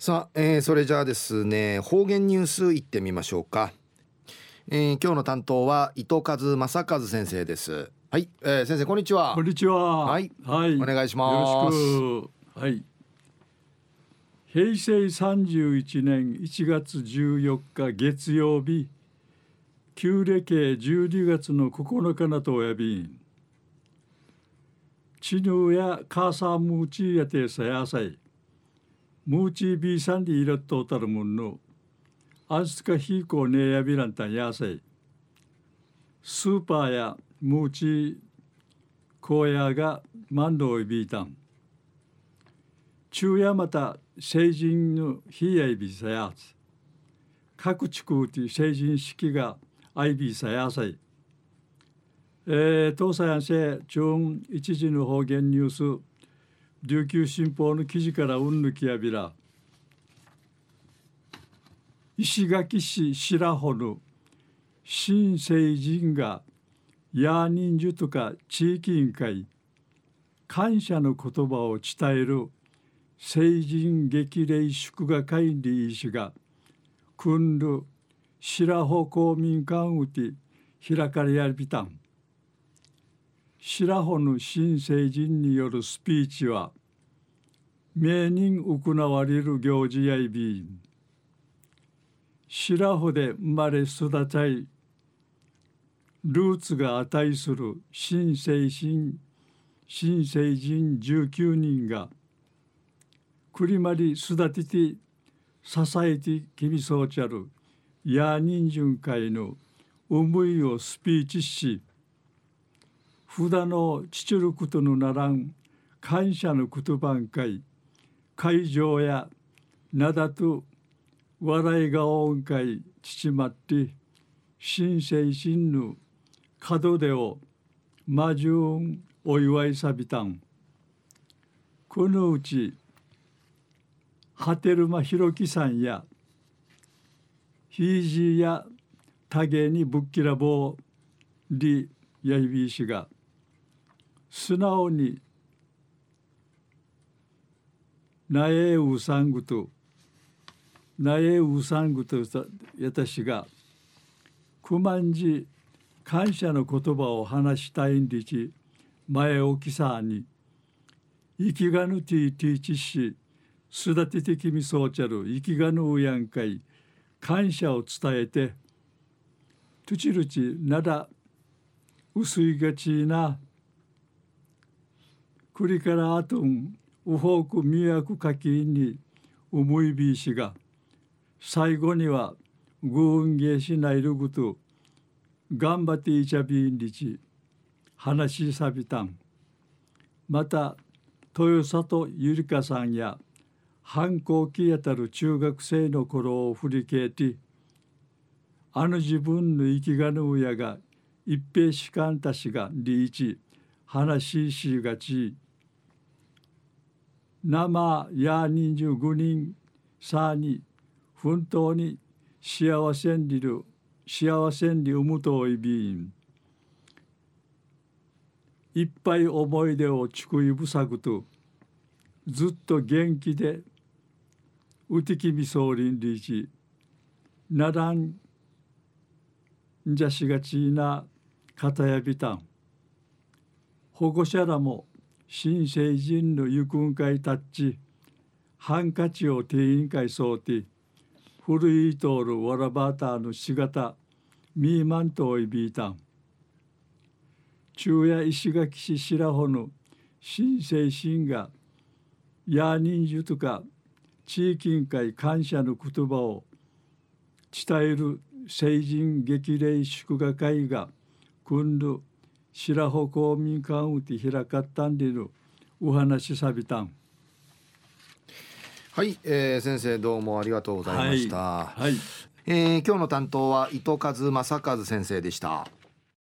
さあ、えー、それじゃあですね方言ニュースいってみましょうか、えー、今日の担当は伊藤和正和先生です。はい、えー、先生こんにちは。こんにちは。はい、はい、お願いします。よろしく。はい。平成31年1月14日月曜日旧暦12月の9日なとおやびん。チヌやカーサームーチーやてさやさいムーチービーサンディーラットたるもんのアンスカヒーコーネやびらんたんやさい。スーパーやムーチー荒野がマンドをビータン昼夜また成人の日やいびさやつ。各地区で成人式がアイビーさやさい。えー、東西安政中一時の方言ニュース。琉球新報の記事からうんぬきやびら。石垣市白穂の新成人がヤーニンジュとか地域委員会感謝の言葉を伝える成人激励祝賀会に医師が組んる白穂公民館うて開かれやびたん。白穂の新成人によるスピーチは名人行われる行事やいびん。白穂で生まれ育ちゃいルーツが値する新成人新成人19人がくりまり育てて支えて君そうちゃるヤーニンジュン会の思いをスピーチし札の父ることのならん感謝の言葉ん会会場やなだと笑いが音会父まって新生新ぬ門出を魔順お祝いさびたん。このうち波照間弘樹さんやひいじや多芸にぶっきらぼうりやいびいしが素直になえうさんぐとなえうさんぐとやたしがくまんじ感謝の言葉を話したいんでち前置きさに生きがぬティティチし育ててきみそうちゃる生きがぬうやんかい感謝を伝えてとちるちなだ薄いがちなりからあとんうほうくみやくかきに思いびいしが最後にはぐんげしないるぐと頑張っていちゃびんりち話しさびたん。また豊里ゆりかさんや反抗期やたる中学生の頃を振り返ってあの自分の生きがぬ親が一平士官たちがリーチ話ししがち。生や25人さに奮闘に幸せんりる幸せんりうむといびん。いっぱい思い出をちくいぶさぐとずっと元気でうてきみそうりんりちならんじゃしがちな方やびたん。保護者らも新成人のゆくん会タッチハンカチを定員会そうて古い通るわらばたのしがたミーマントイビータン昼夜石垣市白穂の新成人がヤーニンジュとか地域委員会感謝の言葉を伝える成人激励祝賀会が今度白穂公民館うて開かったんでるお話さびたん。はい、えー、先生どうもありがとうございました、はい、はい、えー、今日の担当は伊藤和正和先生でした